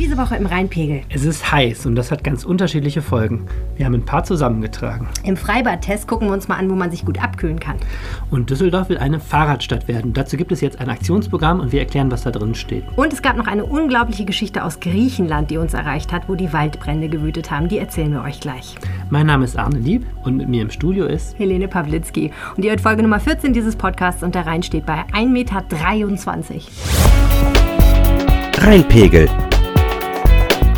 Diese Woche im Rheinpegel. Es ist heiß und das hat ganz unterschiedliche Folgen. Wir haben ein paar zusammengetragen. Im Freibad-Test gucken wir uns mal an, wo man sich gut abkühlen kann. Und Düsseldorf will eine Fahrradstadt werden. Dazu gibt es jetzt ein Aktionsprogramm und wir erklären, was da drin steht. Und es gab noch eine unglaubliche Geschichte aus Griechenland, die uns erreicht hat, wo die Waldbrände gewütet haben. Die erzählen wir euch gleich. Mein Name ist Arne Lieb und mit mir im Studio ist Helene Pawlitzki. Und ihr hört Folge Nummer 14 dieses Podcasts und der Rhein steht bei 1,23 Meter. Rheinpegel.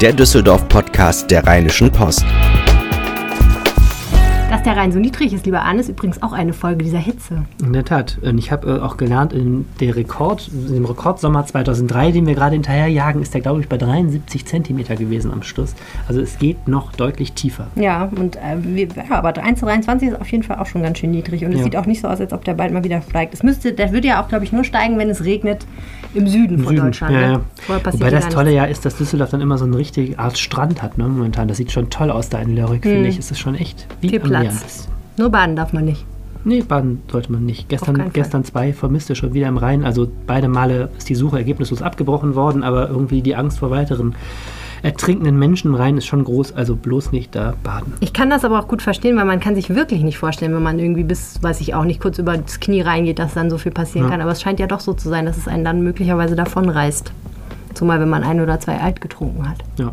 Der Düsseldorf-Podcast der Rheinischen Post. Dass der Rhein so niedrig ist, lieber Arne, ist übrigens auch eine Folge dieser Hitze. In der Tat. Und ich habe äh, auch gelernt, in der Rekord, in dem Rekordsommer 2003, den wir gerade hinterherjagen, ist der, glaube ich, bei 73 Zentimeter gewesen am Schluss. Also es geht noch deutlich tiefer. Ja, und äh, wir, ja, aber 1,23 ist auf jeden Fall auch schon ganz schön niedrig. Und es Ja. sieht auch nicht so aus, als ob der bald mal wieder steigt. Es müsste, der würde ja auch, glaube ich, nur steigen, wenn es regnet im Süden von Süden. Deutschland. Ja, ne? Wobei das Tolle nichts. ja ist, dass Düsseldorf dann immer so eine richtige Art Strand hat, ne, momentan. Das sieht schon toll aus da in Lyrik, finde ich. Es ist schon echt wie Hm. Viel am Bisschen. Nur baden darf man nicht. Nee, baden sollte man nicht. Gestern, gestern zwei Vermisste schon wieder im Rhein. Also beide Male ist die Suche ergebnislos abgebrochen worden, aber irgendwie die Angst vor weiteren ertrinkenden Menschen im Rhein ist schon groß. Also bloß nicht da baden. Ich kann das aber auch gut verstehen, weil man kann sich wirklich nicht vorstellen, wenn man irgendwie bis, weiß ich auch nicht, kurz über das Knie reingeht, dass dann so viel passieren kann. Aber es scheint ja doch so zu sein, dass es einen dann möglicherweise davonreißt. Zumal, wenn man ein oder zwei alt getrunken hat. Ja.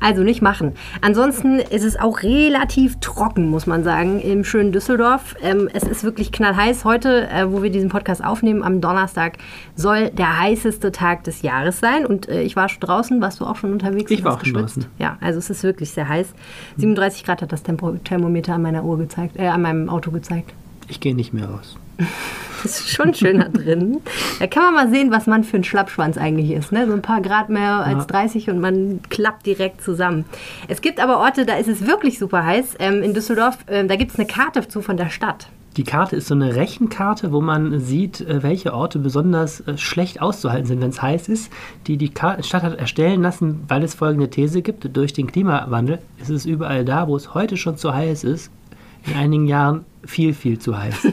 Also nicht machen. Ansonsten ist es auch relativ trocken, muss man sagen, im schönen Düsseldorf. Ähm, es ist wirklich knallheiß. Heute, äh, wo wir diesen Podcast aufnehmen, am Donnerstag, soll der heißeste Tag des Jahres sein. Und äh, ich war schon draußen. Warst du auch schon unterwegs? Ich war auch schon draußen. Ja, also es ist wirklich sehr heiß. 37 Grad hat das Tempo Thermometer an meiner Uhr gezeigt, äh, an meinem Auto gezeigt. Ich gehe nicht mehr raus. Das ist schon schön da drin. Da kann man mal sehen, was man für ein Schlappschwanz eigentlich ist. Ne? So ein paar Grad mehr als 30 und man klappt direkt zusammen. Es gibt aber Orte, da ist es wirklich super heiß. Ähm, in Düsseldorf, ähm, da gibt es eine Karte zu von der Stadt. Die Karte ist so eine Rechenkarte, wo man sieht, äh, welche Orte besonders äh, schlecht auszuhalten sind, wenn es heiß ist, die die Stadt hat erstellen lassen, weil es folgende These gibt. Durch den Klimawandel ist es überall da, wo es heute schon zu heiß ist, in einigen Jahren viel, viel zu heiß.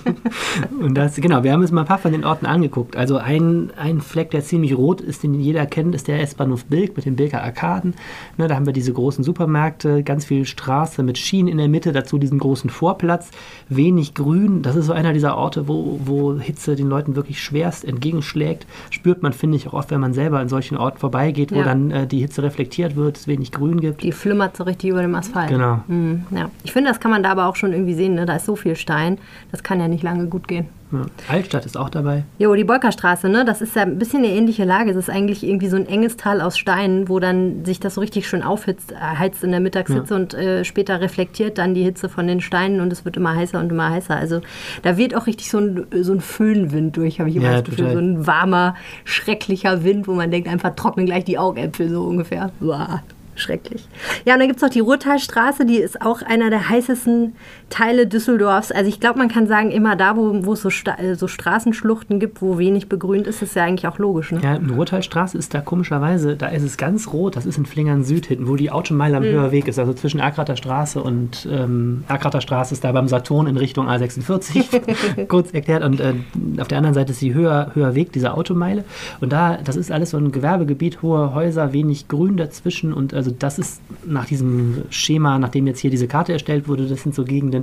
Und das, genau, wir haben uns mal ein paar von den Orten angeguckt. Also ein, ein Fleck, der ziemlich rot ist, den jeder kennt, ist der S-Bahnhof Bilk mit den Bilker Arkaden. Ne, da haben wir diese großen Supermärkte, ganz viel Straße mit Schienen in der Mitte, dazu diesen großen Vorplatz, wenig Grün. Das ist so einer dieser Orte, wo, wo Hitze den Leuten wirklich schwerst entgegenschlägt. Spürt man, finde ich, auch oft, wenn man selber an solchen Orten vorbeigeht, wo Ja. dann äh, die Hitze reflektiert wird, es wenig Grün gibt. Die flimmert so richtig über dem Asphalt. Genau. Mhm, ja. Ich finde, das kann man da aber auch schon irgendwie sehen. Ne? Da ist so viel Stein. Das kann ja nicht lange gut gehen. Ja. Altstadt ist auch dabei. Jo, die Bolkerstraße, ne? Das ist ja ein bisschen eine ähnliche Lage. Es ist eigentlich irgendwie so ein enges Tal aus Steinen, wo dann sich das so richtig schön aufhitzt, äh, heizt in der Mittagshitze und äh, später reflektiert dann die Hitze von den Steinen und es wird immer heißer und immer heißer. Also da weht auch richtig so ein, so ein Föhnwind durch, habe ich immer Ja, das Gefühl. So ein warmer, schrecklicher Wind, wo man denkt, einfach trocknen gleich die Augäpfel so ungefähr. Uah. Schrecklich. Ja, und dann gibt es noch die Ruhrtalstraße, die ist auch einer der heißesten Teile Düsseldorfs. Also ich glaube, man kann sagen, immer da, wo, wo es so, Sta äh, so Straßenschluchten gibt, wo wenig begrünt ist, ist ja eigentlich auch logisch. Ne? Ja, Ruhrtalstraße ist da komischerweise, da ist es ganz rot, das ist in Flingern Süd hinten, wo die Automeile am Mhm. Höherweg ist, also zwischen Erkrater Straße und ähm, Erkrater Straße ist da beim Saturn in Richtung A46, kurz erklärt. Und äh, auf der anderen Seite ist die Höher, Höherweg, diese Automeile. Und da, das ist alles so ein Gewerbegebiet, hohe Häuser, wenig Grün dazwischen. Und also das ist nach diesem Schema, nachdem jetzt hier diese Karte erstellt wurde, das sind so Gegenden,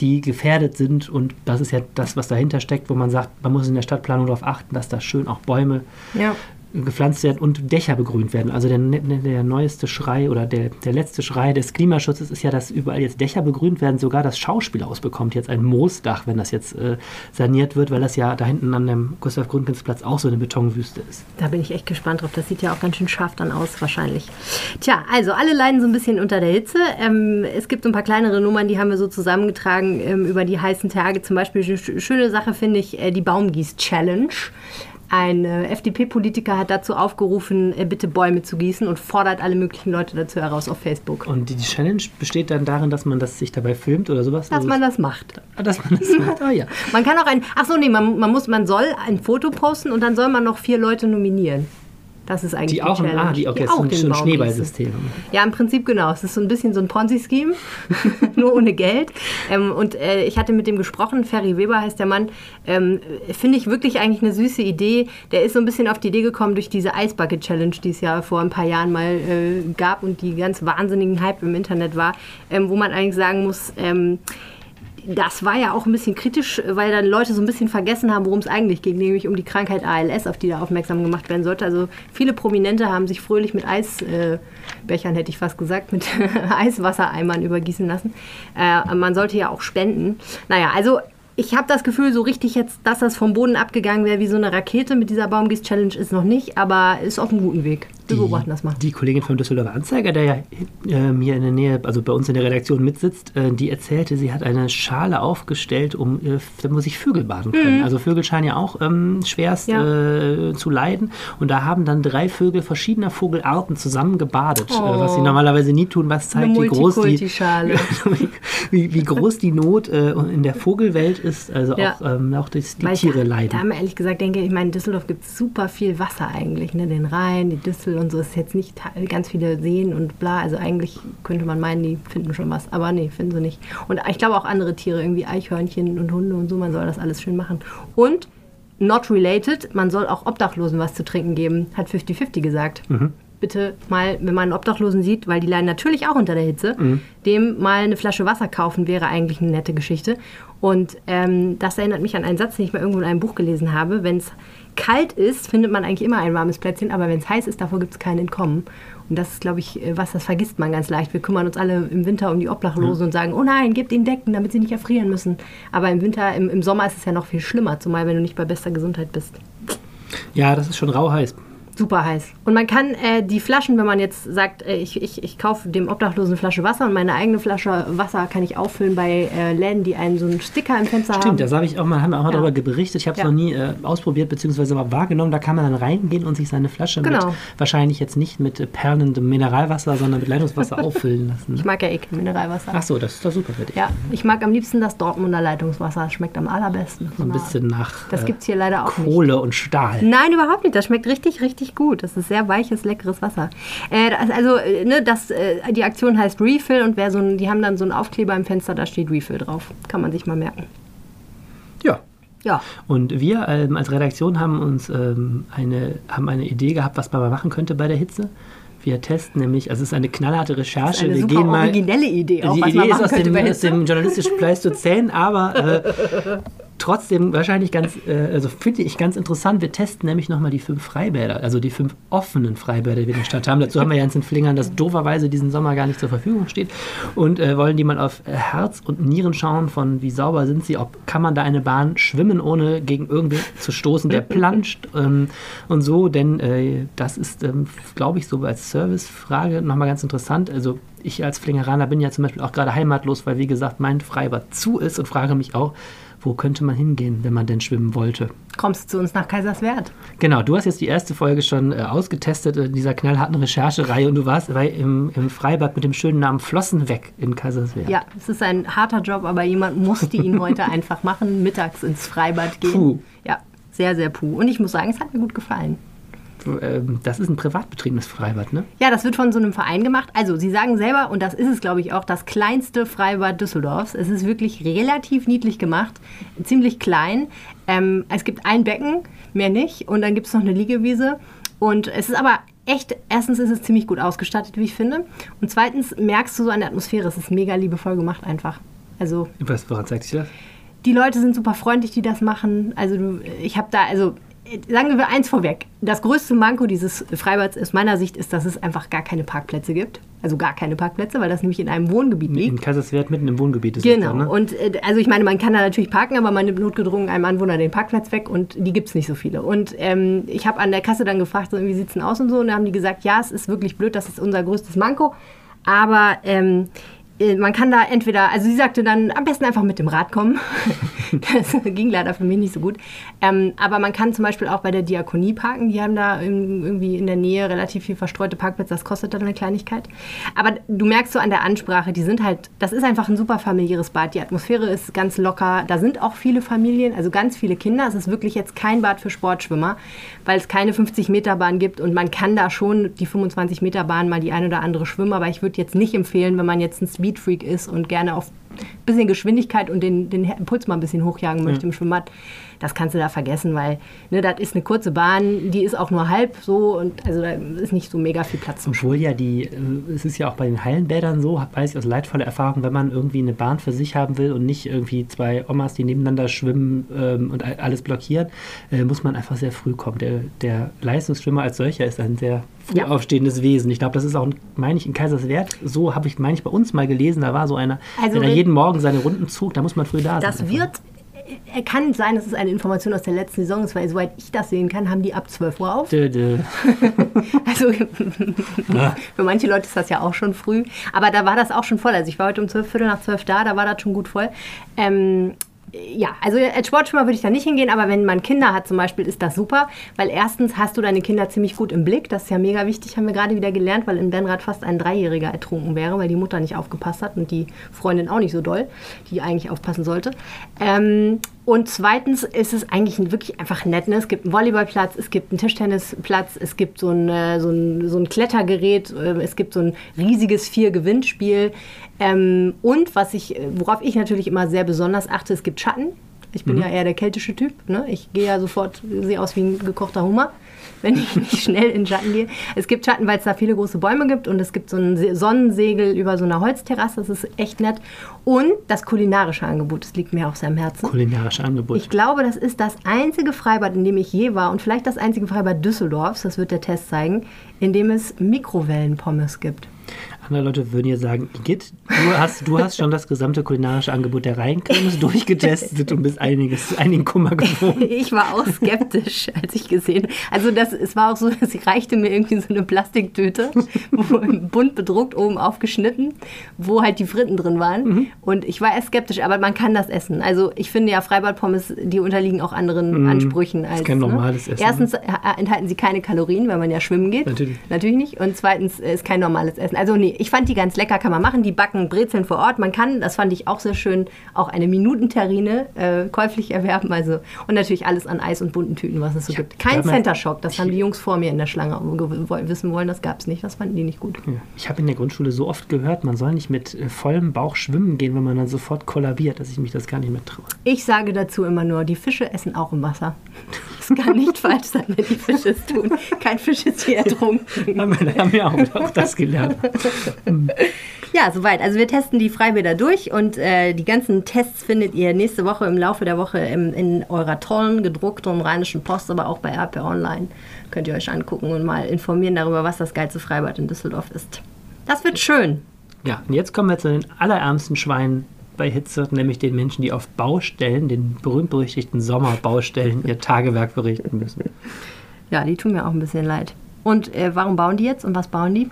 die gefährdet sind. Und das ist ja das, was dahinter steckt, wo man sagt, man muss in der Stadtplanung darauf achten, dass da schön auch Bäume Ja. Gepflanzt werden und Dächer begrünt werden. Also der, der neueste Schrei oder der, der letzte Schrei des Klimaschutzes ist ja, dass überall jetzt Dächer begrünt werden. Sogar das Schauspielhaus bekommt jetzt ein Moosdach, wenn das jetzt äh, saniert wird, weil das ja da hinten an dem Gustav Gründgens-Platz auch so eine Betonwüste ist. Da bin ich echt gespannt drauf. Das sieht ja auch ganz schön scharf dann aus, wahrscheinlich. Tja, also alle leiden so ein bisschen unter der Hitze. Ähm, es gibt so ein paar kleinere Nummern, die haben wir so zusammengetragen ähm, über die heißen Tage. Zum Beispiel eine sch- schöne Sache finde ich äh, die Baumgieß-Challenge. Ein FDP-Politiker hat dazu aufgerufen, äh, bitte Bäume zu gießen und fordert alle möglichen Leute dazu heraus auf Facebook. Und die, Challenge besteht dann darin, dass man das sich dabei filmt oder sowas? Dass Also man das macht. Ah, dass man das macht. Ah ja. Man kann auch ein, ach so, nee, man, man, muss, man soll ein Foto posten und dann soll man noch vier Leute nominieren. Das ist eigentlich Die auch, Challenge. ah, die, okay, das ist den so ein Schneeballsystem. Ja, im Prinzip genau. Es ist so ein bisschen so ein Ponzi-Scheme, nur ohne Geld. Ähm, und äh, ich hatte mit dem gesprochen, Ferry Weber heißt der Mann. Ähm, Finde ich wirklich eigentlich eine süße Idee. Der ist so ein bisschen auf die Idee gekommen durch diese Eisbucket Challenge, die es ja vor ein paar Jahren mal äh, gab und die ganz wahnsinnigen Hype im Internet war, ähm, wo man eigentlich sagen muss, ähm, das war ja auch ein bisschen kritisch, weil dann Leute so ein bisschen vergessen haben, worum es eigentlich ging, nämlich um die Krankheit ALS, auf die da aufmerksam gemacht werden sollte. Also viele Prominente haben sich fröhlich mit Eisbechern, hätte ich fast gesagt, mit Eiswassereimern übergießen lassen. Äh, man sollte ja auch spenden. Naja, also ich habe das Gefühl, so richtig jetzt, dass das vom Boden abgegangen wäre wie so eine Rakete mit dieser Baumgieß-Challenge ist noch nicht, aber ist auf einem guten Weg. Wir beobachten das mal. Die Kollegin vom Düsseldorfer Anzeiger, der ja äh, hier in der Nähe, also bei uns in der Redaktion mitsitzt, äh, die erzählte, sie hat eine Schale aufgestellt, um, äh, da muss sich Vögel baden können. Also Vögel scheinen ja auch ähm, schwerst Mhm. Ja. äh, zu leiden. Und da haben dann drei Vögel verschiedener Vogelarten zusammen gebadet, Oh. äh, was sie normalerweise nie tun, was zeigt, wie groß die, wie, wie groß die Not äh, in der Vogelwelt ist, also Ja. auch, ähm, auch die, die Weil ich Tiere da, leiden. Da haben wir ehrlich gesagt denke, ich meine, in Düsseldorf gibt es super viel Wasser eigentlich. Ne? Den Rhein, die Düssel und so ist jetzt nicht ganz viele Seen und bla. Also eigentlich könnte man meinen, die finden schon was. Aber nee, finden sie nicht. Und ich glaube auch andere Tiere, irgendwie Eichhörnchen und Hunde und so, man soll das alles schön machen. Und not related, man soll auch Obdachlosen was zu trinken geben, hat 50-50 gesagt. Bitte mal, wenn man einen Obdachlosen sieht, weil die leiden natürlich auch unter der Hitze, dem mal eine Flasche Wasser kaufen wäre eigentlich eine nette Geschichte. Und ähm, das erinnert mich an einen Satz, den ich mal irgendwo in einem Buch gelesen habe. Wenn es kalt ist, findet man eigentlich immer ein warmes Plätzchen, aber wenn es heiß ist, davor gibt es kein Entkommen. Und das ist, glaube ich, äh, was, das vergisst man ganz leicht. Wir kümmern uns alle im Winter um die Obdachlosen und sagen, oh nein, gebt ihnen Decken, damit sie nicht erfrieren müssen. Aber im Winter, im, im Sommer ist es ja noch viel schlimmer, zumal wenn du nicht bei bester Gesundheit bist. Ja, das ist schon rau heiß. Super heiß. Und man kann äh, die Flaschen, wenn man jetzt sagt, äh, ich, ich, ich kaufe dem Obdachlosen eine Flasche Wasser und meine eigene Flasche Wasser kann ich auffüllen bei äh, Läden, die einen so einen Sticker im Fenster haben. Stimmt, das habe ich auch mal, haben wir auch mal Ja. darüber berichtet. Ich habe es Ja. noch nie äh, ausprobiert bzw. wahrgenommen. Da kann man dann reingehen und sich seine Flasche Genau. mit wahrscheinlich jetzt nicht mit äh, perlendem Mineralwasser, sondern mit Leitungswasser auffüllen lassen. Ich Ne? mag ja eh kein Mineralwasser. Ach so, das ist doch super für dich. Ja, ich mag am liebsten das Dortmunder Leitungswasser. Das schmeckt am allerbesten. So ein bisschen nach Das äh, gibt's hier leider auch nicht. Kohle und Stahl. Nein, überhaupt nicht. Das schmeckt richtig, richtig gut. Das ist sehr weiches, leckeres Wasser. Äh, das, also, äh, ne, das, äh, die Aktion heißt Refill und wer so ein, die haben dann so einen Aufkleber im Fenster, da steht Refill drauf. Kann man sich mal merken. Ja. Ja. Und wir ähm, als Redaktion haben uns ähm, eine, haben eine Idee gehabt, was man mal machen könnte bei der Hitze. Wir testen nämlich, also es ist eine knallharte Recherche. Eine wir super gehen mal, originelle Idee auch, die Idee ist aus dem, aus dem journalistischen Pleistozän, aber äh, trotzdem wahrscheinlich ganz, äh, also finde ich ganz interessant. Wir testen nämlich nochmal die fünf Freibäder, also die fünf offenen Freibäder, die wir in der Stadt haben. Dazu haben wir Jens in Flingern, das dooferweise diesen Sommer gar nicht zur Verfügung steht und äh, wollen die mal auf äh, Herz und Nieren schauen, von wie sauber sind sie, ob kann man da eine Bahn schwimmen, ohne gegen irgendwen zu stoßen, der planscht ähm, und so, denn äh, das ist, ähm, glaube ich, so als Servicefrage nochmal ganz interessant. Also ich als Flingeraner bin ja zum Beispiel auch gerade heimatlos, weil wie gesagt mein Freibad zu ist und frage mich auch, wo könnte man hingehen, wenn man denn schwimmen wollte? Kommst du zu uns nach Kaiserswerth? Genau, du hast jetzt die erste Folge schon äh, ausgetestet in dieser knallharten Recherchereihe und du warst bei, im, im Freibad mit dem schönen Namen Flossen weg in Kaiserswerth. Ja, es ist ein harter Job, aber jemand musste ihn heute einfach machen, mittags ins Freibad gehen. Puh. Ja, sehr, sehr puh. Und ich muss sagen, es hat mir gut gefallen. Ähm, Das ist ein privat betriebenes Freibad, ne? Ja, das wird von so einem Verein gemacht. Also, Sie sagen selber, und das ist es, glaube ich, auch, das kleinste Freibad Düsseldorfs. Es ist wirklich relativ niedlich gemacht, ziemlich klein. Ähm, es gibt ein Becken, mehr nicht. Und dann gibt es noch eine Liegewiese. Und es ist aber echt, erstens ist es ziemlich gut ausgestattet, wie ich finde. Und zweitens merkst du so an der Atmosphäre, es ist mega liebevoll gemacht einfach. Also, Was, woran zeigt sich das? die Leute sind super freundlich, die das machen. Also du, ich habe da, also sagen wir eins vorweg. Das größte Manko dieses Freibads aus meiner Sicht ist, dass es einfach gar keine Parkplätze gibt. Also gar keine Parkplätze, weil das nämlich in einem Wohngebiet liegt. In Kaiserswerth mitten im Wohngebiet ist es Genau. dann, ne? Und äh, also ich meine, man kann da natürlich parken, aber man nimmt notgedrungen einem Anwohner den Parkplatz weg und die gibt es nicht so viele. Und ähm, ich habe an der Kasse dann gefragt, so, wie sieht es denn aus und so. Und da haben die gesagt, ja, es ist wirklich blöd, das ist unser größtes Manko. Aber ähm, äh, man kann da entweder, also sie sagte dann, am besten einfach mit dem Rad kommen. das ging leider für mich nicht so gut. Ähm, aber man kann zum Beispiel auch bei der Diakonie parken. Die haben da irgendwie in der Nähe relativ viel verstreute Parkplätze. Das kostet dann eine Kleinigkeit. Aber du merkst so an der Ansprache, die sind halt, das ist einfach ein super familiäres Bad. Die Atmosphäre ist ganz locker. Da sind auch viele Familien, also ganz viele Kinder. Es ist wirklich jetzt kein Bad für Sportschwimmer, weil es keine 50-Meter-Bahn gibt und man kann da schon die 25-Meter-Bahn mal die eine oder andere schwimmen. Aber ich würde jetzt nicht empfehlen, wenn man jetzt ein Speedfreak ist und gerne auf bisschen Geschwindigkeit und den, den Puls mal ein bisschen hochjagen möchte ja. im Schwimmbad, das kannst du da vergessen, weil ne, das ist eine kurze Bahn, die ist auch nur halb so und also da ist nicht so mega viel Platz. Obwohl ja die, äh, es ist ja auch bei den Hallenbädern so, weiß ich aus leidvoller Erfahrung, wenn man irgendwie eine Bahn für sich haben will und nicht irgendwie zwei Omas, die nebeneinander schwimmen ähm, und alles blockieren, äh, muss man einfach sehr früh kommen. Der, der Leistungsschwimmer als solcher ist ein sehr früh ja. aufstehendes Wesen. Ich glaube, das ist auch, meine ich, in Kaiserswerth, so habe ich, meine ich, bei uns mal gelesen, da war so einer, also, der jeden Morgen seine Runden zog, da muss man früh da sein. Das wird er kann sein, dass es eine Information aus der letzten Saison ist, weil soweit ich das sehen kann, haben die ab 12 Uhr auf. Dö, dö. also für manche Leute ist das ja auch schon früh. Aber da war das auch schon voll. Also ich war heute um 12, Viertel nach 12 da, da war das schon gut voll. Ähm, ja, also als Sportschwimmer würde ich da nicht hingehen, aber wenn man Kinder hat zum Beispiel, ist das super, weil erstens hast du deine Kinder ziemlich gut im Blick. Das ist ja mega wichtig, haben wir gerade wieder gelernt, weil in Benrad fast ein Dreijähriger ertrunken wäre, weil die Mutter nicht aufgepasst hat und die Freundin auch nicht so doll, die eigentlich aufpassen sollte. Ähm, und zweitens ist es eigentlich wirklich einfach nett. Ne? Es gibt einen Volleyballplatz, es gibt einen Tischtennisplatz, es gibt so ein, äh, so ein, so ein Klettergerät, äh, es gibt so ein riesiges Vier-Gewinnspiel. Ähm, und was ich, worauf ich natürlich immer sehr besonders achte, es gibt Schatten. Ich bin mhm. ja eher der keltische Typ. Ne? Ich gehe ja sofort, sehe aus wie ein gekochter Hummer wenn ich nicht schnell in Schatten gehe. Es gibt Schatten, weil es da viele große Bäume gibt und es gibt so ein Sonnensegel über so einer Holzterrasse. Das ist echt nett. Und das kulinarische Angebot, das liegt mir auch sehr am Herzen. Kulinarische Angebot. Ich glaube, das ist das einzige Freibad, in dem ich je war und vielleicht das einzige Freibad Düsseldorfs, das wird der Test zeigen, in dem es Mikrowellenpommes gibt. Andere Leute würden jetzt sagen, Igitt, du hast, du hast schon das gesamte kulinarische Angebot der Rheinkremes durchgetestet und bist einiges, einigen Kummer gewohnt. Ich war auch skeptisch, als ich gesehen Also das, es war auch so, sie reichte mir irgendwie so eine Plastiktüte, bunt bedruckt, oben aufgeschnitten, wo halt die Fritten drin waren. Mhm. Und ich war erst skeptisch, aber man kann das essen. Also ich finde ja Freibadpommes, die unterliegen auch anderen mhm. Ansprüchen als. Das ist kein ne? normales ne? Essen. Erstens äh, enthalten sie keine Kalorien, weil man ja schwimmen geht. Natürlich. Natürlich nicht. Und zweitens ist kein normales Essen. Also nee, ich fand die ganz lecker, kann man machen. Die backen Brezeln vor Ort. Man kann, das fand ich auch sehr schön, auch eine Minutenterrine äh, käuflich erwerben. Also, und natürlich alles an Eis und bunten Tüten, was es so ja, gibt. Kein Center Shock, das haben die Jungs vor mir in der Schlange wissen wollen, das gab es nicht. Das fanden die nicht gut. Ja. Ich habe in der Grundschule so oft gehört, man soll nicht mit äh, vollem Bauch schwimmen gehen, wenn man dann sofort kollabiert, dass ich mich das gar nicht mehr traue. Ich sage dazu immer nur, die Fische essen auch im Wasser. Das kann nicht falsch sein, wenn die Fische es tun. Kein Fisch ist hier ertrunken. haben wir haben ja auch, auch das gelernt. Ja, soweit. Also wir testen die Freibäder durch und äh, die ganzen Tests findet ihr nächste Woche im Laufe der Woche im, in eurer tollen gedruckten Rheinischen Post, aber auch bei RP Online. Könnt ihr euch angucken und mal informieren darüber, was das geilste Freibad in Düsseldorf ist. Das wird schön. Ja, und jetzt kommen wir zu den allerärmsten Schweinen bei Hitze, nämlich den Menschen, die auf Baustellen, den berühmt-berüchtigten Sommerbaustellen, ihr Tagewerk verrichten müssen. Ja, die tun mir auch ein bisschen leid. Und äh, warum bauen die jetzt und was bauen die?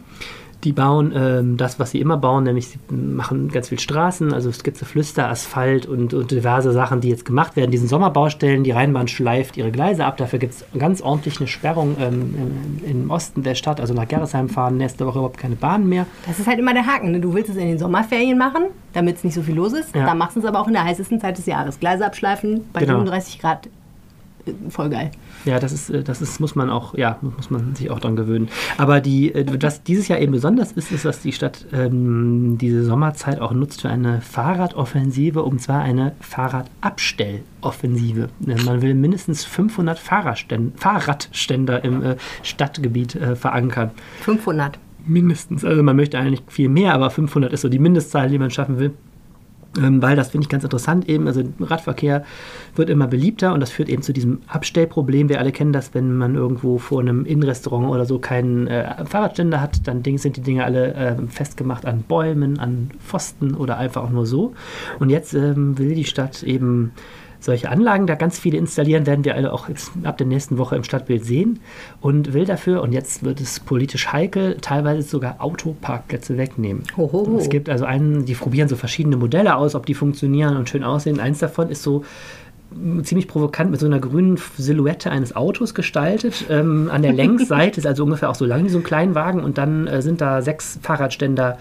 Die bauen ähm, das, was sie immer bauen, nämlich sie machen ganz viel Straßen, also Skizze, Flüster, Asphalt und, und, diverse Sachen, die jetzt gemacht werden. Diesen Sommerbaustellen, die Rheinbahn schleift ihre Gleise ab. Dafür gibt es ganz ordentlich eine Sperrung ähm, im, im, Osten der Stadt, also nach Gerresheim fahren nächste Woche überhaupt keine Bahn mehr. Das ist halt immer der Haken. Ne? Du willst es in den Sommerferien machen, damit es nicht so viel los ist. Ja. Da machst du es aber auch in der heißesten Zeit des Jahres. Gleise abschleifen bei genau. 37 Grad voll geil. Ja, das ist, äh, das ist, muss man auch, ja, muss man sich auch dran gewöhnen. Aber die, äh, was dieses Jahr eben besonders ist, ist, dass die Stadt ähm, diese Sommerzeit auch nutzt für eine Fahrradoffensive, und zwar eine Fahrradabstelloffensive. Man will mindestens 500 Fahrradständer im äh, Stadtgebiet äh, verankern. 500? Mindestens. Also man möchte eigentlich viel mehr, aber 500 ist so die Mindestzahl, die man schaffen will. Ähm, weil das finde ich ganz interessant eben, also Radverkehr wird immer beliebter und das führt eben zu diesem Abstellproblem. Wir alle kennen das, wenn man irgendwo vor einem Innenrestaurant oder so keinen äh, Fahrradständer hat, dann sind die Dinge alle äh, festgemacht an Bäumen, an Pfosten oder einfach auch nur so. Und jetzt ähm, will die Stadt eben solche Anlagen da ganz viele installieren, werden wir alle auch jetzt ab der nächsten Woche im Stadtbild sehen und will dafür, und jetzt wird es politisch heikel, teilweise sogar Autoparkplätze wegnehmen. Hohoho. Es gibt also einen, die probieren so verschiedene Modelle aus, ob die funktionieren und schön aussehen. Eins davon ist so ziemlich provokant mit so einer grünen Silhouette eines Autos gestaltet. Ähm, an der Längsseite ist also ungefähr auch so lang wie so ein Kleinwagen und dann äh, sind da sechs Fahrradständer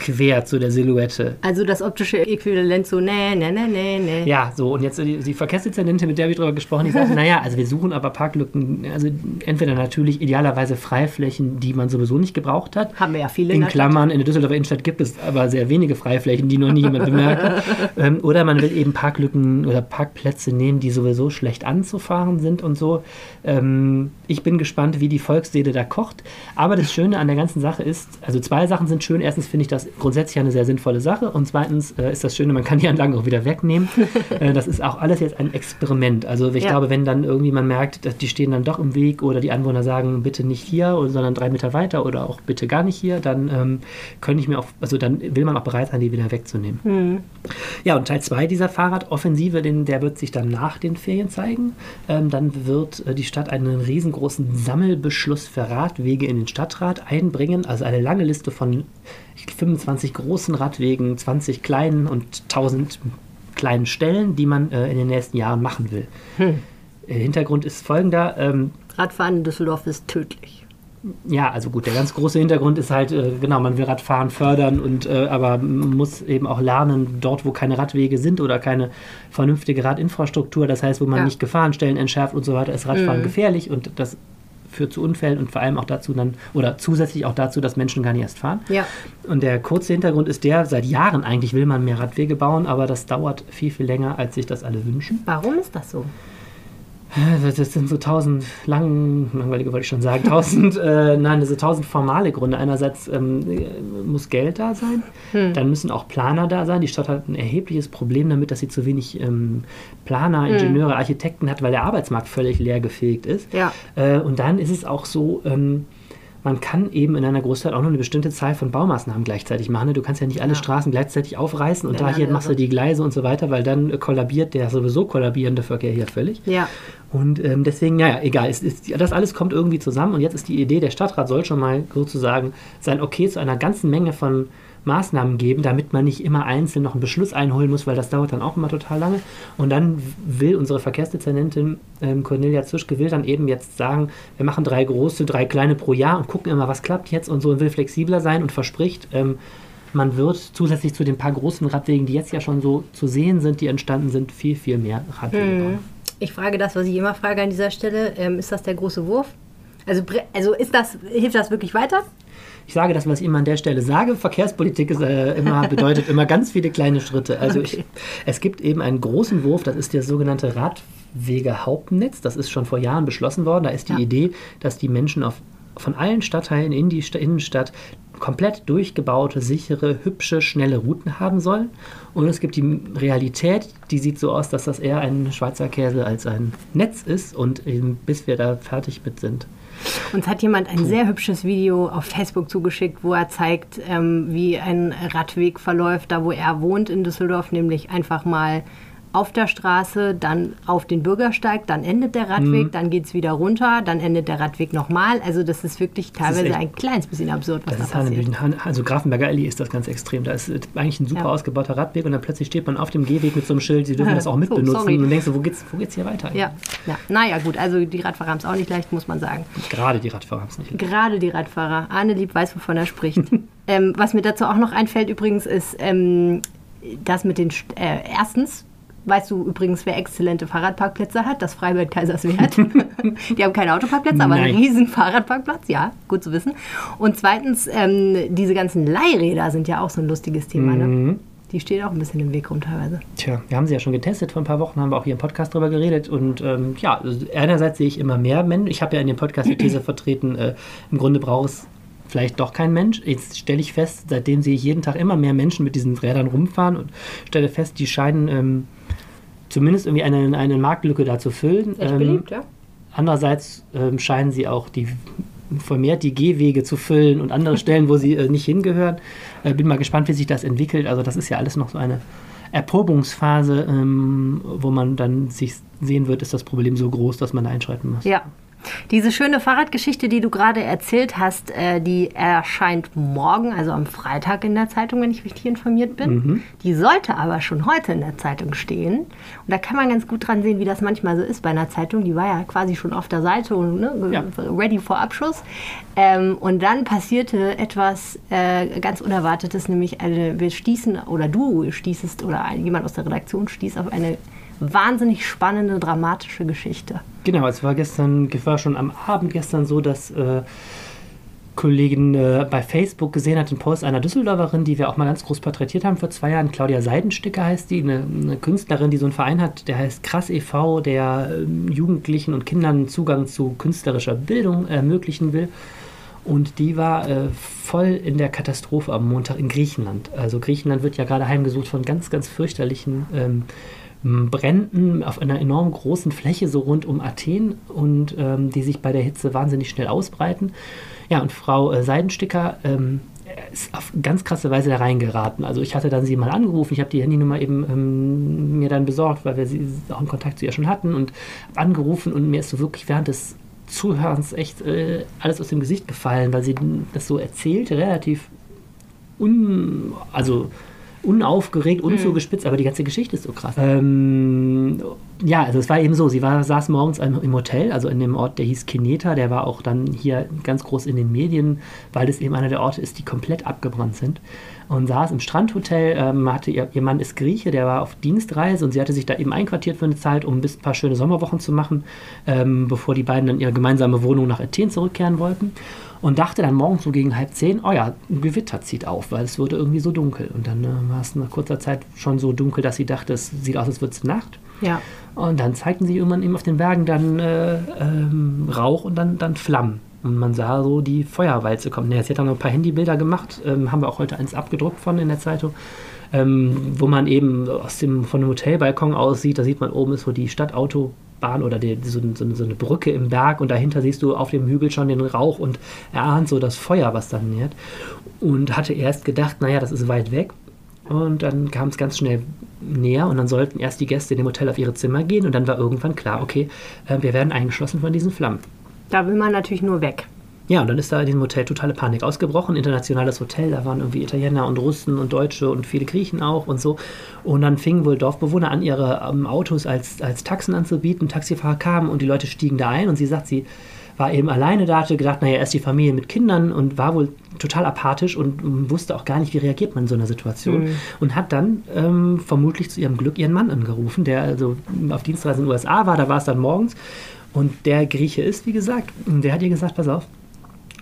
quer zu der Silhouette. Also das optische Äquivalent so, nee, nee, nee, nee, nee. Ja, so, und jetzt die, die Verkehrsdezernentin, mit der wir drüber gesprochen, die sagt, naja, also wir suchen aber Parklücken, also entweder natürlich idealerweise Freiflächen, die man sowieso nicht gebraucht hat. Haben wir ja viele In Klammern, in der Düsseldorfer Innenstadt gibt es aber sehr wenige Freiflächen, die noch nie jemand bemerkt. ähm, oder man will eben Parklücken oder Parkplätze nehmen, die sowieso schlecht anzufahren sind und so. Ähm, ich bin gespannt, wie die Volksseele da kocht. Aber das Schöne an der ganzen Sache ist, also zwei Sachen sind schön. Erstens finde ich das grundsätzlich eine sehr sinnvolle Sache. Und zweitens äh, ist das Schöne, man kann die Anlagen auch wieder wegnehmen. äh, das ist auch alles jetzt ein Experiment. Also ich Ja. glaube, wenn dann irgendwie man merkt, dass die stehen dann doch im Weg oder die Anwohner sagen, bitte nicht hier, sondern drei Meter weiter oder auch bitte gar nicht hier, dann ähm, könnte ich mir auch, also dann will man auch bereit sein, die wieder wegzunehmen. Ja, und Teil 2 dieser Fahrradoffensive, den, der wird sich dann nach den Ferien zeigen. Ähm, dann wird äh, die Stadt einen riesengroßen Sammelbeschluss für Radwege in den Stadtrat einbringen. Also eine lange Liste von 25 großen Radwegen, 20 kleinen und 1000 kleinen Stellen, die man äh, in den nächsten Jahren machen will. Äh, Hintergrund ist folgender. Ähm, Radfahren in Düsseldorf ist tödlich. ja, also gut, der ganz große Hintergrund ist halt, äh, genau, man will Radfahren fördern und äh, aber man muss eben auch lernen, dort, wo keine Radwege sind oder keine vernünftige Radinfrastruktur, das heißt, wo man Ja. nicht Gefahrenstellen entschärft und so weiter, ist Radfahren gefährlich und das führt zu Unfällen und vor allem auch dazu dann, oder zusätzlich auch dazu, dass Menschen gar nicht erst fahren. Ja. Und der kurze Hintergrund ist der, seit Jahren eigentlich will man mehr Radwege bauen, aber das dauert viel, viel länger, als sich das alle wünschen. Warum ist das so? Das sind so tausend lang, langweilige wollte ich schon sagen, tausend, äh, nein, sind tausend formale Gründe. Einerseits ähm, äh, muss Geld da sein, dann müssen auch Planer da sein. Die Stadt hat ein erhebliches Problem damit, dass sie zu wenig ähm, Planer, Ingenieure, Architekten hat, weil der Arbeitsmarkt völlig leergefegt ist. Ja. Äh, und dann ist es auch so, ähm, man kann eben in einer Großstadt auch nur eine bestimmte Zahl von Baumaßnahmen gleichzeitig machen. ne? Du kannst ja nicht alle Ja. Straßen gleichzeitig aufreißen und Ja, da hier machst du die Gleise und so weiter, weil dann kollabiert der sowieso kollabierende Verkehr hier völlig. Ja. Und ähm, deswegen, naja, egal, es ist, das alles kommt irgendwie zusammen und jetzt ist die Idee, der Stadtrat soll schon mal sozusagen sein Okay zu einer ganzen Menge von Maßnahmen geben, damit man nicht immer einzeln noch einen Beschluss einholen muss, weil das dauert dann auch immer total lange. Und dann will unsere Verkehrsdezernentin ähm, Cornelia Zuschke will dann eben jetzt sagen, wir machen drei große, drei kleine pro Jahr und gucken immer, was klappt jetzt und so und will flexibler sein und verspricht, ähm, man wird zusätzlich zu den paar großen Radwegen, die jetzt ja schon so zu sehen sind, die entstanden sind, viel, viel mehr Radwege bauen. Ich frage das, was ich immer frage an dieser Stelle. Ähm, ist das der große Wurf? Also, also ist das, hilft das wirklich weiter? Ich sage das, was ich immer an der Stelle sage. Verkehrspolitik ist, äh, immer, bedeutet immer ganz viele kleine Schritte. Also ich, Okay. es gibt eben einen großen Wurf, das ist der sogenannte Radwege-Hauptnetz. Das ist schon vor Jahren beschlossen worden. Da ist die Ja. Idee, dass die Menschen auf, von allen Stadtteilen in die Sta- Innenstadt komplett durchgebaute, sichere, hübsche, schnelle Routen haben sollen. Und es gibt die Realität, die sieht so aus, dass das eher ein Schweizer Käse als ein Netz ist. Und eben bis wir da fertig mit sind, Uns hat jemand ein sehr hübsches Video auf Facebook zugeschickt, wo er zeigt, ähm, wie ein Radweg verläuft, da wo er wohnt in Düsseldorf, nämlich einfach mal auf der Straße, dann auf den Bürgersteig, dann endet der Radweg, Mhm. dann geht es wieder runter, dann endet der Radweg nochmal. Also das ist wirklich teilweise echt- ein kleines bisschen absurd, was Das ist da passiert. Also Grafenberger Allee ist das ganz extrem. Da ist äh, eigentlich ein super Ja. ausgebauter Radweg und dann plötzlich steht man auf dem Gehweg mit so einem Schild, sie dürfen Ah, das auch so, mitbenutzen. sorry. und denkst du, wo geht's, wo geht's hier weiter? Ja, ja, naja gut, also die Radfahrer haben es auch nicht leicht, muss man sagen. Gerade die Radfahrer haben es nicht. Gerade die Radfahrer. Arne Lieb weiß, wovon er spricht. ähm, was mir dazu auch noch einfällt übrigens ist, ähm, das mit den, St- äh, erstens, weißt du übrigens, wer exzellente Fahrradparkplätze hat? Das Freibad Kaiserswerth. die haben keine Autoparkplätze, aber einen Nein. riesen Fahrradparkplatz. Ja, gut zu wissen. Und zweitens, ähm, diese ganzen Leihräder sind ja auch so ein lustiges Thema. Mhm. Ne? Die stehen auch ein bisschen im Weg rum teilweise. Tja, wir haben sie ja schon getestet. Vor ein paar Wochen haben wir auch hier im Podcast drüber geredet. Und ähm, ja, also einerseits sehe ich immer mehr Menschen. Ich habe ja in dem Podcast die These vertreten, äh, im Grunde braucht es vielleicht doch kein Mensch. Jetzt stelle ich fest, seitdem sehe ich jeden Tag immer mehr Menschen mit diesen Rädern rumfahren und stelle fest, die scheinen ähm, zumindest irgendwie eine, eine Marktlücke da zu füllen. Echt Ähm, beliebt, ja? Andererseits ähm, scheinen sie auch die vermehrt die Gehwege zu füllen und andere Stellen, wo sie äh, nicht hingehören. Äh, bin mal gespannt, wie sich das entwickelt. Also das ist ja alles noch so eine Erprobungsphase, ähm, wo man dann sich sehen wird, ist das Problem so groß, dass man da einschreiten muss. Ja. Diese schöne Fahrradgeschichte, die du gerade erzählt hast, äh, die erscheint morgen, also am Freitag in der Zeitung, wenn ich richtig informiert bin. Mhm. Die sollte aber schon heute in der Zeitung stehen. Und da kann man ganz gut dran sehen, wie das manchmal so ist bei einer Zeitung. Die war ja quasi schon auf der Seite und ne, Ja. ready for Abschuss. Ähm, und dann passierte etwas äh, ganz Unerwartetes, nämlich eine, wir stießen, oder du stießest, oder jemand aus der Redaktion stieß auf eine wahnsinnig spannende, dramatische Geschichte. Genau, es war gestern, es war schon am Abend gestern so, dass äh, Kollegin äh, bei Facebook gesehen hat, einen Post einer Düsseldorferin, die wir auch mal ganz groß porträtiert haben vor zwei Jahren. Claudia Seidensticker heißt die, eine, eine Künstlerin, die so einen Verein hat, der heißt Krass e.V., der ähm, Jugendlichen und Kindern Zugang zu künstlerischer Bildung ermöglichen will. Und die war äh, voll in der Katastrophe am Montag in Griechenland. Also Griechenland wird ja gerade heimgesucht von ganz, ganz fürchterlichen ähm, Bränden auf einer enorm großen Fläche so rund um Athen und ähm, die sich bei der Hitze wahnsinnig schnell ausbreiten. Ja, und Frau äh, Seidensticker ähm, ist auf ganz krasse Weise da reingeraten. Also ich hatte dann sie mal angerufen, ich habe die Handynummer eben ähm, mir dann besorgt, weil wir sie auch einen Kontakt zu ihr schon hatten und angerufen und mir ist so wirklich während des Zuhörens echt äh, alles aus dem Gesicht gefallen, weil sie das so erzählte, relativ un, also unaufgeregt, unzugespitzt, aber die ganze Geschichte ist so krass. Ähm, ja, also es war eben so, sie war, saß morgens im, im Hotel, also in dem Ort, der hieß Kineta, der war auch dann hier ganz groß in den Medien, weil das eben einer der Orte ist, die komplett abgebrannt sind. Und saß im Strandhotel, ähm, hatte ihr, ihr Mann ist Grieche, der war auf Dienstreise und sie hatte sich da eben einquartiert für eine Zeit, um ein bisschen- paar schöne Sommerwochen zu machen, ähm, bevor die beiden dann ihre gemeinsame Wohnung nach Athen zurückkehren wollten. Und dachte dann morgens so gegen halb zehn, oh ja, ein Gewitter zieht auf, weil es wurde irgendwie so dunkel. Und dann äh, war es nach kurzer Zeit schon so dunkel, dass sie dachte, es sieht aus, als würde es Nacht. Ja. Und dann zeigten sie irgendwann eben auf den Bergen dann äh, ähm, Rauch und dann, dann Flammen. Und man sah so die Feuerwalze kommen. Ja, sie hat dann noch ein paar Handybilder gemacht, ähm, haben wir auch heute eins abgedruckt von in der Zeitung, ähm, wo man eben aus dem, von dem Hotelbalkon aussieht, da sieht man oben ist so die Stadtautobahn oder die, so, so, so eine Brücke im Berg und dahinter siehst du auf dem Hügel schon den Rauch und erahnt so das Feuer, was dann nähert. Und hatte erst gedacht, naja, das ist weit weg. Und dann kam es ganz schnell näher und dann sollten erst die Gäste in dem Hotel auf ihre Zimmer gehen und dann war irgendwann klar, okay, äh, wir werden eingeschlossen von diesen Flammen. Da will man natürlich nur weg. Ja, und dann ist da in diesem Hotel totale Panik ausgebrochen. Internationales Hotel, da waren irgendwie Italiener und Russen und Deutsche und viele Griechen auch und so. Und dann fingen wohl Dorfbewohner an, ihre ähm, Autos als, als Taxen anzubieten. Taxifahrer kamen und die Leute stiegen da ein und sie sagt, sie war eben alleine da, hatte gedacht, naja, erst die Familie mit Kindern und war wohl total apathisch und ähm, wusste auch gar nicht, wie reagiert man in so einer Situation. Und hat dann ähm, vermutlich zu ihrem Glück ihren Mann angerufen, der also auf Dienstreise in den USA war, da war es dann morgens. Und der Grieche ist, wie gesagt, der hat ihr gesagt, pass auf,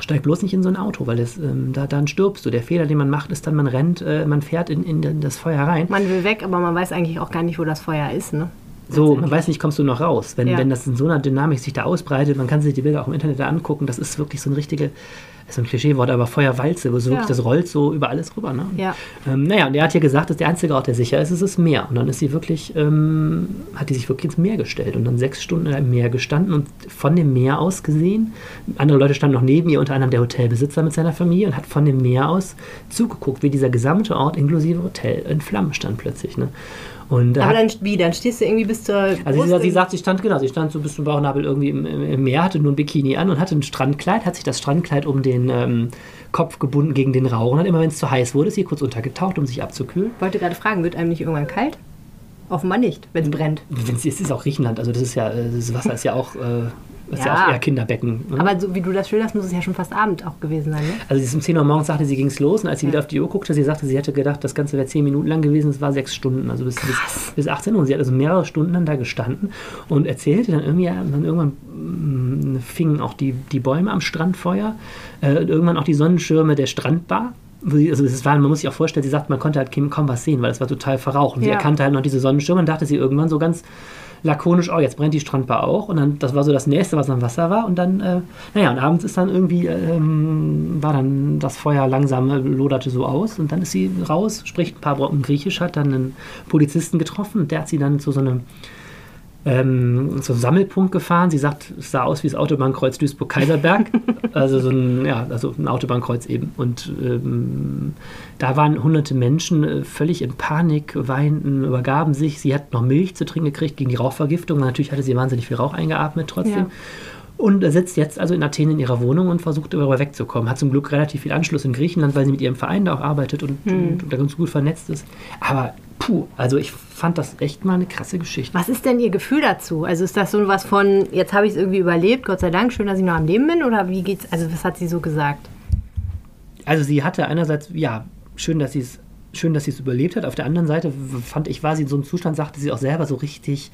steig bloß nicht in so ein Auto, weil das, ähm, da, dann stirbst du. Der Fehler, den man macht, ist dann, man rennt, äh, man fährt in, in das Feuer rein. Man will weg, aber man weiß eigentlich auch gar nicht, wo das Feuer ist. Ne? So, man weiß nicht, kommst du noch raus. Wenn, Ja. wenn das in so einer Dynamik sich da ausbreitet, man kann sich die Bilder auch im Internet da angucken, das ist wirklich so ein richtige, ist so ein Klischeewort, aber Feuerwalze, wo so Ja. wirklich, das rollt so über alles rüber. Ne? Ja. Ähm, naja, und er hat ihr gesagt, dass der einzige Ort, der sicher ist, ist das Meer. Und dann ist sie wirklich, ähm, hat die sich wirklich ins Meer gestellt und dann sechs Stunden im Meer gestanden und von dem Meer aus gesehen, andere Leute standen noch neben ihr, unter anderem der Hotelbesitzer mit seiner Familie und hat von dem Meer aus zugeguckt, wie dieser gesamte Ort inklusive Hotel in Flammen stand plötzlich. Ne? Und, äh, Aber dann, wie, dann stehst du irgendwie bis zur. also sie, sie sagt, sie stand genau, sie stand so bis zum Bauchnabel irgendwie im, im, Meer, hatte nur ein Bikini an und hatte ein Strandkleid, hat sich das Strandkleid um den ähm, Kopf gebunden gegen den Rauch und hat immer, wenn es zu heiß wurde, ist sie kurz untergetaucht, um sich abzukühlen. wollte gerade fragen, wird einem nicht irgendwann kalt? Offenbar nicht, wenn es brennt. Wenn's, es ist auch Griechenland, also das ist ja, äh, das Wasser ist ja auch, äh, ist ja. Ja. auch eher Kinderbecken. Ne? Aber so wie du das schilderst, muss es ja schon fast Abend auch gewesen sein, ne? also sie ist um 10 Uhr morgens sagte sie, ging es los und als sie wieder auf die Uhr guckte, sie sagte, sie hätte gedacht, das Ganze wäre 10 Minuten lang gewesen, es war 6 Stunden, also bis, bis, bis 18 Uhr. Und sie hat also mehrere Stunden dann da gestanden und erzählte dann irgendwie, ja, dann irgendwann mm, fingen auch die, die Bäume am Strand Feuer, äh, und irgendwann auch die Sonnenschirme der Strandbar. sie- Also es war, man muss sich auch vorstellen, sie sagt, man konnte halt kaum was sehen, weil es war total verraucht. Und sie Ja. erkannte halt noch diese Sonnenschirme und dachte sie irgendwann so ganz lakonisch, oh, jetzt brennt die Strandbar auch. Und dann, das war so das nächste, was am Wasser war. Und dann, äh, naja, und abends ist dann irgendwie, ähm, war dann das Feuer langsam, äh, loderte so aus. Und dann ist sie raus, spricht ein paar Brocken Griechisch, hat dann einen Polizisten getroffen und der hat sie dann zu so einem ähm, so einen Sammelpunkt gefahren. Sie sagt, es sah aus wie das Autobahnkreuz Duisburg-Kaiserberg. also so ein, ja, also ein Autobahnkreuz eben. Und ähm, da waren hunderte Menschen äh, völlig in Panik, weinten, übergaben sich. Sie hat noch Milch zu trinken gekriegt gegen die Rauchvergiftung. Natürlich hatte sie wahnsinnig viel Rauch eingeatmet trotzdem. Ja. Und sitzt jetzt also in Athen in ihrer Wohnung und versucht darüber wegzukommen. Hat zum Glück relativ viel Anschluss in Griechenland, weil sie mit ihrem Verein da auch arbeitet und, hm. und, und da ganz gut vernetzt ist. Aber puh, also ich fand das echt mal eine krasse Geschichte. Was ist denn Ihr Gefühl dazu? Also ist das so was von, jetzt habe ich es irgendwie überlebt, Gott sei Dank, schön, dass ich noch am Leben bin? Oder wie geht's, also was hat sie so gesagt? Also sie hatte einerseits, ja, schön, dass sie es schön, dass sie es überlebt hat. Auf der anderen Seite fand ich, war sie in so einem Zustand, sagte sie auch selber so richtig,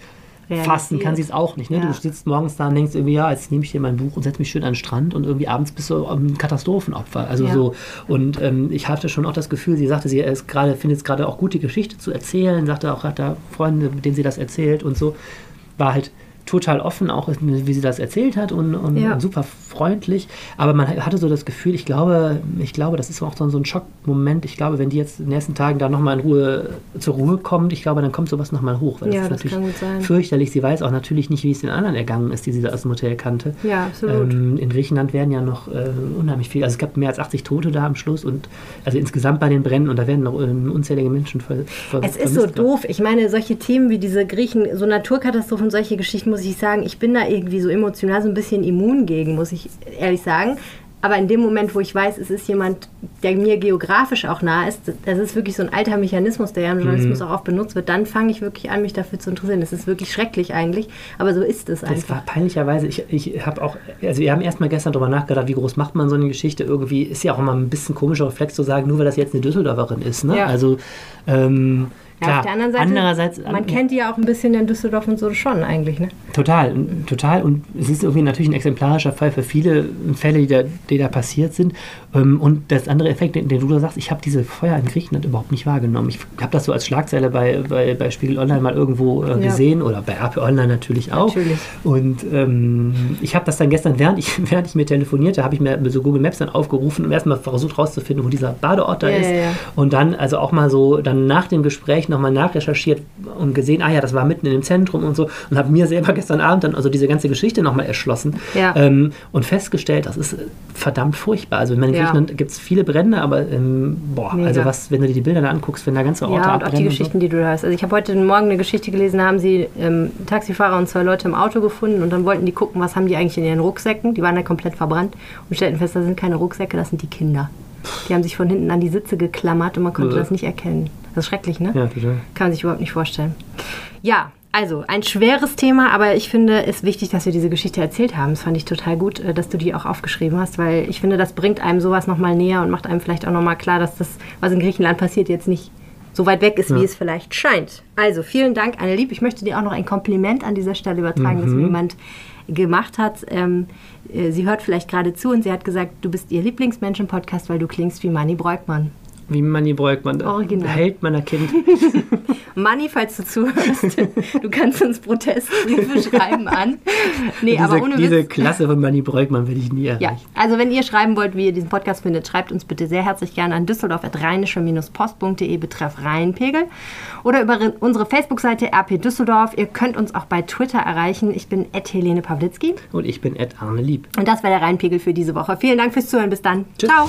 fassen kann sie es auch nicht. Ne? Ja. Du sitzt morgens da und denkst irgendwie, ja, jetzt nehme ich hier mein Buch und setze mich schön an den Strand und irgendwie abends bist du ein Katastrophenopfer. Also ja. so. Und ähm, ich hatte schon auch das Gefühl, sie sagte, sie ist grade, findet es gerade auch gut, die Geschichte zu erzählen, sagte auch, hat da Freunde, mit denen sie das erzählt und so. War halt total offen, auch wie sie das erzählt hat und, und, ja. und, super freundlich. Aber man hatte so das Gefühl, ich glaube, ich glaube, das ist auch so ein Schockmoment. Ich glaube, wenn die jetzt in den nächsten Tagen da nochmal in Ruhe zur Ruhe kommt, ich glaube, dann kommt sowas nochmal hoch. Weil ja, das ist natürlich fürchterlich. Sie weiß auch natürlich nicht, wie es den anderen ergangen ist, die sie da aus dem Hotel kannte. Ja, absolut. Ähm, in Griechenland werden ja noch äh, unheimlich viel, also es gab mehr als 80 Tote da am Schluss und also insgesamt bei den Bränden und da werden noch ähm, unzählige Menschen ver, ver Es ist so doof. Ich meine, solche Themen wie diese Griechen, so Naturkatastrophen, solche Geschichten muss ich sagen, ich bin da irgendwie so emotional so ein bisschen immun gegen, muss ich ehrlich sagen. Aber in dem Moment, wo ich weiß, es ist jemand, der mir geografisch auch nah ist, das ist wirklich so ein alter Mechanismus, der ja im Journalismus mhm. auch oft benutzt wird, dann fange ich wirklich an, mich dafür zu interessieren. Das ist wirklich schrecklich eigentlich, aber so ist es einfach. Das war peinlicherweise, ich, ich habe auch, also wir haben erstmal gestern darüber nachgedacht, wie groß macht man so eine Geschichte irgendwie, ist ja auch immer ein bisschen komischer Reflex zu sagen, nur weil das jetzt eine Düsseldorferin ist. Ne? Ja. Also ähm, Klar, auf der anderen Seite, andererseits, man kennt die ja auch ein bisschen in Düsseldorf und so schon eigentlich, ne? Total, total. Und es ist irgendwie natürlich ein exemplarischer Fall für viele Fälle, die da, die da passiert sind. Ähm, und das andere Effekt, den, du da sagst, ich habe diese Feuer in Griechenland überhaupt nicht wahrgenommen. Ich habe das so als Schlagzeile bei, bei, bei Spiegel Online mal irgendwo äh, gesehen ja. oder bei RP Online natürlich auch. Natürlich. Und ähm, ich habe das dann gestern, während ich, während ich mir telefonierte, habe ich mir so Google Maps dann aufgerufen und erstmal versucht rauszufinden, wo dieser Badeort da ja, ist. Ja, und dann also auch mal so, dann nach dem Gespräch nochmal nachrecherchiert und gesehen, ah ja, das war mitten in dem Zentrum und so und habe mir selber gestern Abend dann also diese ganze Geschichte nochmal erschlossen ähm, und festgestellt, das ist verdammt furchtbar. Also ich meine, Griechenland gibt es viele Brände, aber ähm, boah, Mega. also was, wenn du dir die Bilder da anguckst, wenn da ganze Orte ja, und auch die Geschichten, so. die du da hast. Also ich habe heute Morgen eine Geschichte gelesen, da haben sie ähm, Taxifahrer und zwei Leute im Auto gefunden und dann wollten die gucken, was haben die eigentlich in ihren Rucksäcken. Die waren da komplett verbrannt und stellten fest, das sind keine Rucksäcke, das sind die Kinder. Die haben sich von hinten an die Sitze geklammert und man konnte ja. das nicht erkennen. Das ist schrecklich, ne? Ja, total. Kann man sich überhaupt nicht vorstellen. Ja, also, ein schweres Thema, aber ich finde es wichtig, dass wir diese Geschichte erzählt haben. Das fand ich total gut, äh, dass du die auch aufgeschrieben hast, weil ich finde, das bringt einem sowas nochmal näher und macht einem vielleicht auch nochmal klar, dass das, was in Griechenland passiert, jetzt nicht so weit weg ist, ja. wie es vielleicht scheint. Also, vielen Dank, Annelieb. Ich möchte dir auch noch ein Kompliment an dieser Stelle übertragen, mhm. das mir jemand gemacht hat. Ähm, äh, sie hört vielleicht gerade zu und sie hat gesagt, du bist ihr Lieblingsmenschen-Podcast, weil du klingst wie Manny Breukmann. Wie Manny Breukmann, Original. Held meiner Kind. Manny, falls du zuhörst, du kannst uns Protestbriefe schreiben an. Nee, diese, aber ohne Diese Witz. Klasse von Manny Breukmann will ich nie erreichen. Ja, also wenn ihr schreiben wollt, wie ihr diesen Podcast findet, schreibt uns bitte sehr herzlich gerne an düsseldorf.rheinische-post.de betreff Rheinpegel oder über unsere Facebook-Seite RP Düsseldorf. Ihr könnt uns auch bei Twitter erreichen. Ich bin Helene Pawlitzki. Und ich bin Arne Lieb. Und das war der Rheinpegel für diese Woche. Vielen Dank fürs Zuhören. Bis dann. Tschüss. Ciao.